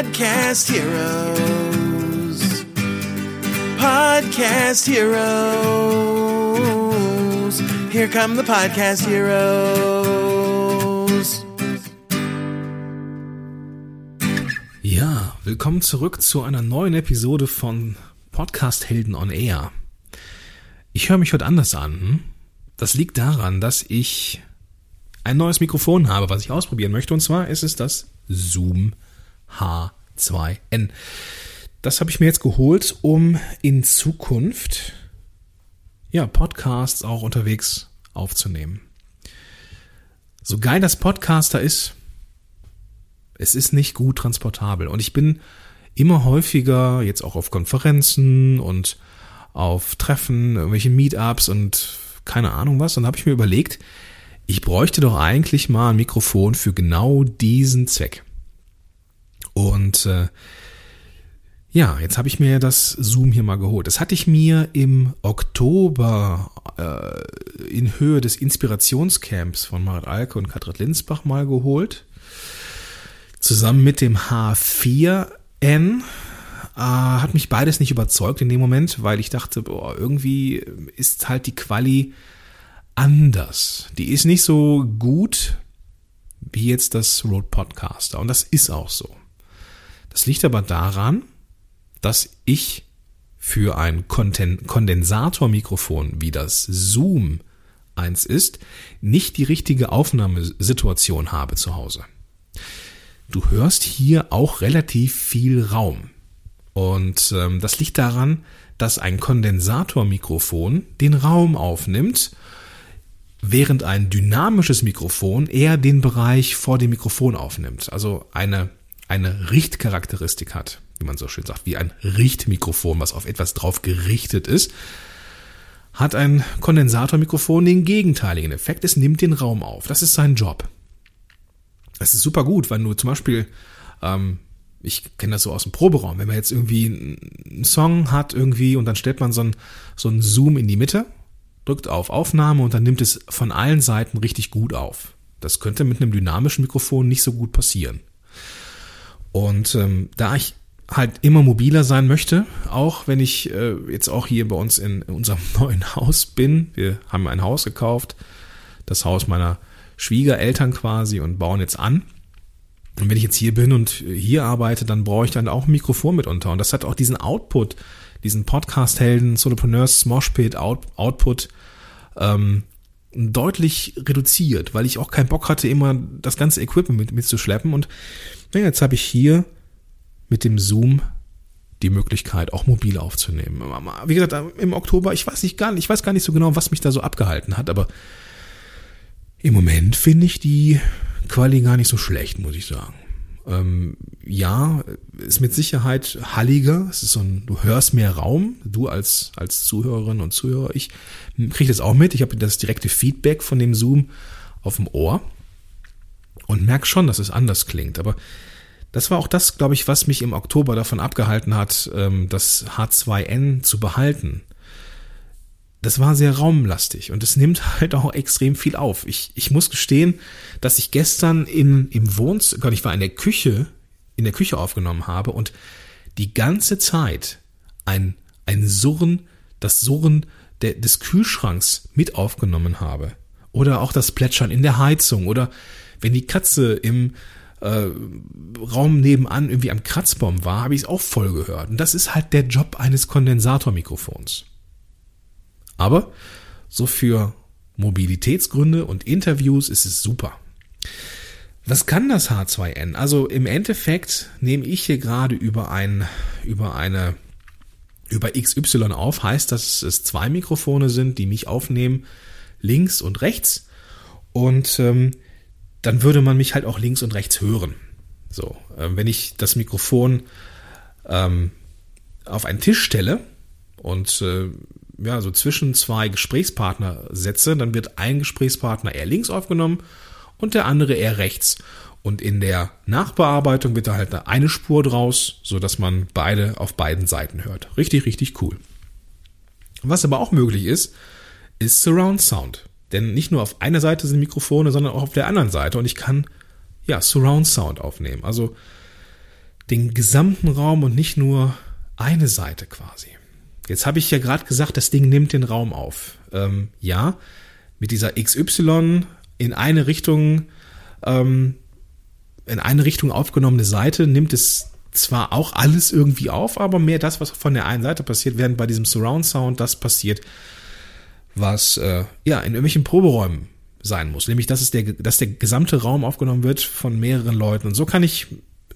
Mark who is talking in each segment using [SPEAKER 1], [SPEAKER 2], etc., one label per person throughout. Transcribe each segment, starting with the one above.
[SPEAKER 1] Podcast Heroes. Podcast Heroes. Here come the Podcast Heroes.
[SPEAKER 2] Ja, willkommen zurück zu einer neuen Episode von Podcast Helden on Air. Ich höre mich heute anders an. Hm? Das liegt daran, dass ich ein neues Mikrofon habe, was ich ausprobieren möchte. Und zwar ist es das Zoom H2N. Das habe ich mir jetzt geholt, um in Zukunft ja, Podcasts auch unterwegs aufzunehmen. So geil das Podcaster ist, es ist nicht gut transportabel. Und ich bin immer häufiger jetzt auch auf Konferenzen und auf Treffen, irgendwelche Meetups und keine Ahnung was. Und habe ich mir überlegt, ich bräuchte doch eigentlich mal ein Mikrofon für genau diesen Zweck. Und äh, ja, jetzt habe ich mir das Zoom hier mal geholt. Das hatte ich mir im Oktober äh, in Höhe des Inspirationscamps von Marit Alke und Katrin Linsbach mal geholt. Zusammen mit dem H4N äh, hat mich beides nicht überzeugt in dem Moment, weil ich dachte, boah, irgendwie ist halt die Quali anders. Die ist nicht so gut wie jetzt das Rode Podcaster. Und das ist auch so. Das liegt aber daran, dass ich für ein Kondensatormikrofon, wie das Zoom eins ist, nicht die richtige Aufnahmesituation habe zu Hause. Du hörst hier auch relativ viel Raum. Und ähm, das liegt daran, dass ein Kondensatormikrofon den Raum aufnimmt, während ein dynamisches Mikrofon eher den Bereich vor dem Mikrofon aufnimmt. Also eine, eine Richtcharakteristik hat wie man so schön sagt, wie ein Richtmikrofon, was auf etwas drauf gerichtet ist, hat ein Kondensatormikrofon den gegenteiligen Effekt. Es nimmt den Raum auf. Das ist sein Job. Das ist super gut, wenn du zum Beispiel, ähm, ich kenne das so aus dem Proberaum, wenn man jetzt irgendwie einen Song hat irgendwie und dann stellt man so einen, so einen Zoom in die Mitte, drückt auf Aufnahme und dann nimmt es von allen Seiten richtig gut auf. Das könnte mit einem dynamischen Mikrofon nicht so gut passieren. Und ähm, da ich halt immer mobiler sein möchte, auch wenn ich äh, jetzt auch hier bei uns in, in unserem neuen Haus bin. Wir haben ein Haus gekauft, das Haus meiner Schwiegereltern quasi und bauen jetzt an. Und wenn ich jetzt hier bin und hier arbeite, dann brauche ich dann auch ein Mikrofon mitunter. Und das hat auch diesen Output, diesen Podcast-Helden, Solopreneurs, Smoshpit Out, Output ähm, deutlich reduziert, weil ich auch keinen Bock hatte, immer das ganze Equipment mit, mitzuschleppen. Und ja, jetzt habe ich hier mit dem Zoom die Möglichkeit, auch mobil aufzunehmen. Wie gesagt, im Oktober, ich weiß nicht gar nicht, ich weiß gar nicht so genau, was mich da so abgehalten hat, aber im Moment finde ich die Quali gar nicht so schlecht, muss ich sagen. Ähm, ja, ist mit Sicherheit halliger. Es ist so ein, du hörst mehr Raum. Du als, als Zuhörerin und Zuhörer, ich kriege das auch mit. Ich habe das direkte Feedback von dem Zoom auf dem Ohr und merke schon, dass es anders klingt. Aber das war auch das, glaube ich, was mich im Oktober davon abgehalten hat, ähm, das H2N zu behalten. Das war sehr raumlastig und es nimmt halt auch extrem viel auf. Ich, ich muss gestehen, dass ich gestern in, im Wohnzimmer, ich war in der Küche, in der Küche aufgenommen habe und die ganze Zeit ein, ein Surren, das Surren der, des Kühlschranks mit aufgenommen habe. Oder auch das Plätschern in der Heizung oder wenn die Katze im, äh, Raum nebenan irgendwie am Kratzbaum war, habe ich es auch voll gehört. Und das ist halt der Job eines Kondensatormikrofons. Aber so für Mobilitätsgründe und Interviews ist es super. Was kann das H2N? Also im Endeffekt nehme ich hier gerade über ein, über eine, über XY auf, heißt, dass es zwei Mikrofone sind, die mich aufnehmen, links und rechts. Und ähm, dann würde man mich halt auch links und rechts hören. So, ähm, wenn ich das Mikrofon ähm, auf einen Tisch stelle und äh, ja, so zwischen zwei Gesprächspartner setze, dann wird ein Gesprächspartner eher links aufgenommen und der andere eher rechts. Und in der Nachbearbeitung wird da halt eine Spur draus, so dass man beide auf beiden Seiten hört. Richtig, richtig cool. Was aber auch möglich ist, ist Surround Sound. Denn nicht nur auf einer Seite sind Mikrofone, sondern auch auf der anderen Seite. Und ich kann ja Surround Sound aufnehmen. Also den gesamten Raum und nicht nur eine Seite quasi. Jetzt habe ich ja gerade gesagt, das Ding nimmt den Raum auf. Ähm, ja, mit dieser XY in eine Richtung, ähm, in eine Richtung aufgenommene Seite nimmt es zwar auch alles irgendwie auf, aber mehr das, was von der einen Seite passiert, während bei diesem Surround Sound das passiert, was äh, ja in irgendwelchen Proberäumen sein muss. Nämlich, dass, es der, dass der gesamte Raum aufgenommen wird von mehreren Leuten. Und so kann ich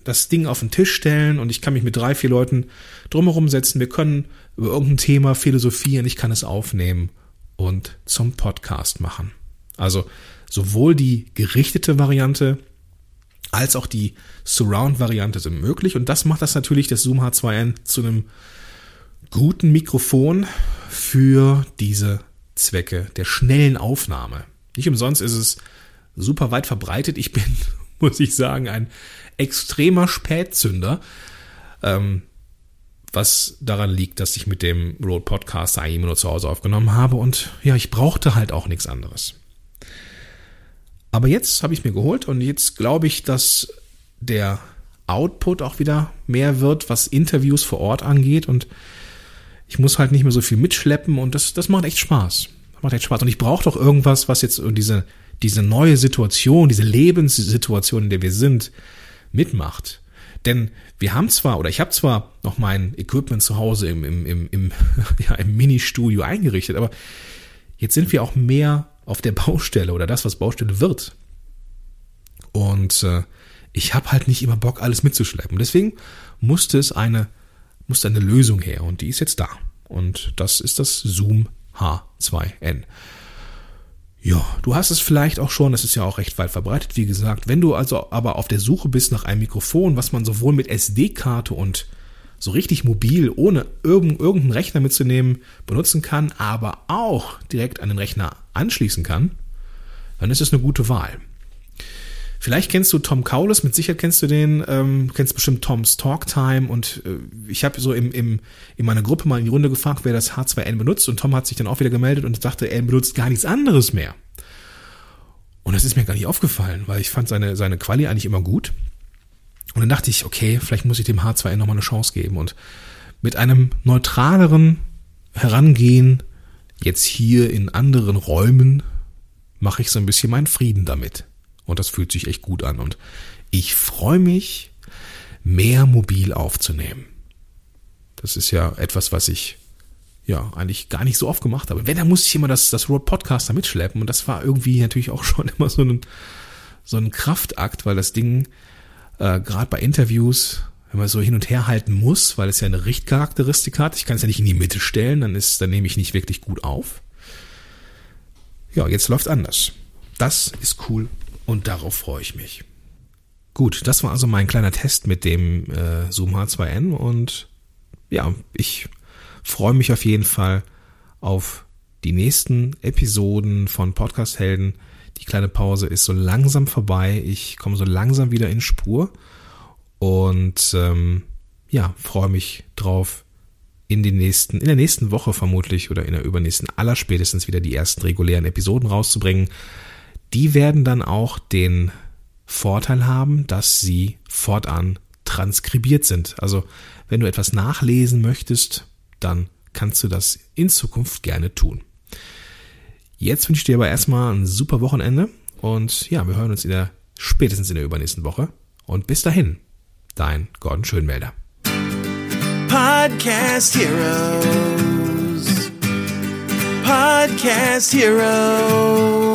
[SPEAKER 2] das Ding auf den Tisch stellen und ich kann mich mit drei, vier Leuten drumherum setzen. Wir können über irgendein Thema philosophieren. Ich kann es aufnehmen und zum Podcast machen. Also sowohl die gerichtete Variante als auch die Surround-Variante sind möglich. Und das macht das natürlich das Zoom H2N zu einem guten Mikrofon für diese Zwecke der schnellen Aufnahme. Nicht umsonst ist es super weit verbreitet. Ich bin, muss ich sagen, ein extremer Spätzünder. Ähm, was daran liegt, dass ich mit dem Road Podcast eigentlich immer nur zu Hause aufgenommen habe und ja, ich brauchte halt auch nichts anderes. Aber jetzt habe ich es mir geholt und jetzt glaube ich, dass der Output auch wieder mehr wird, was Interviews vor Ort angeht und ich muss halt nicht mehr so viel mitschleppen und das, das macht echt Spaß. Das macht echt Spaß. Und ich brauche doch irgendwas, was jetzt diese, diese neue Situation, diese Lebenssituation, in der wir sind, mitmacht. Denn wir haben zwar, oder ich habe zwar noch mein Equipment zu Hause im, im, im, im, ja, im Ministudio eingerichtet, aber jetzt sind wir auch mehr auf der Baustelle oder das, was Baustelle wird. Und äh, ich habe halt nicht immer Bock, alles mitzuschleppen. Deswegen musste es eine, musste eine Lösung her und die ist jetzt da. Und das ist das Zoom H2N. Ja, du hast es vielleicht auch schon, das ist ja auch recht weit verbreitet, wie gesagt. Wenn du also aber auf der Suche bist nach einem Mikrofon, was man sowohl mit SD-Karte und so richtig mobil, ohne irgendeinen Rechner mitzunehmen, benutzen kann, aber auch direkt an den Rechner anschließen kann, dann ist es eine gute Wahl. Vielleicht kennst du Tom Kaulis, mit Sicherheit kennst du den, ähm, kennst bestimmt Toms Talktime und äh, ich habe so im, im, in meiner Gruppe mal in die Runde gefragt, wer das H2N benutzt und Tom hat sich dann auch wieder gemeldet und sagte, er benutzt gar nichts anderes mehr. Und das ist mir gar nicht aufgefallen, weil ich fand seine, seine Quali eigentlich immer gut. Und dann dachte ich, okay, vielleicht muss ich dem H2N nochmal eine Chance geben und mit einem neutraleren Herangehen jetzt hier in anderen Räumen mache ich so ein bisschen meinen Frieden damit. Und das fühlt sich echt gut an. Und ich freue mich, mehr mobil aufzunehmen. Das ist ja etwas, was ich ja eigentlich gar nicht so oft gemacht habe. Wenn, dann musste ich immer das, das Road Podcaster mitschleppen. Und das war irgendwie natürlich auch schon immer so ein, so ein Kraftakt, weil das Ding äh, gerade bei Interviews, wenn man so hin und her halten muss, weil es ja eine Richtcharakteristik hat, ich kann es ja nicht in die Mitte stellen, dann ist, dann nehme ich nicht wirklich gut auf. Ja, jetzt läuft anders. Das ist cool und darauf freue ich mich. Gut, das war also mein kleiner Test mit dem äh, Zoom H2N und ja, ich freue mich auf jeden Fall auf die nächsten Episoden von Podcast Helden. Die kleine Pause ist so langsam vorbei. Ich komme so langsam wieder in Spur und ähm, ja, freue mich drauf, in den nächsten, in der nächsten Woche vermutlich oder in der übernächsten allerspätestens wieder die ersten regulären Episoden rauszubringen die werden dann auch den Vorteil haben, dass sie fortan transkribiert sind. Also wenn du etwas nachlesen möchtest, dann kannst du das in Zukunft gerne tun. Jetzt wünsche ich dir aber erstmal ein super Wochenende und ja, wir hören uns in der spätestens in der übernächsten Woche. Und bis dahin, dein Gordon Schönmelder.
[SPEAKER 1] Podcast Heroes. Podcast Heroes.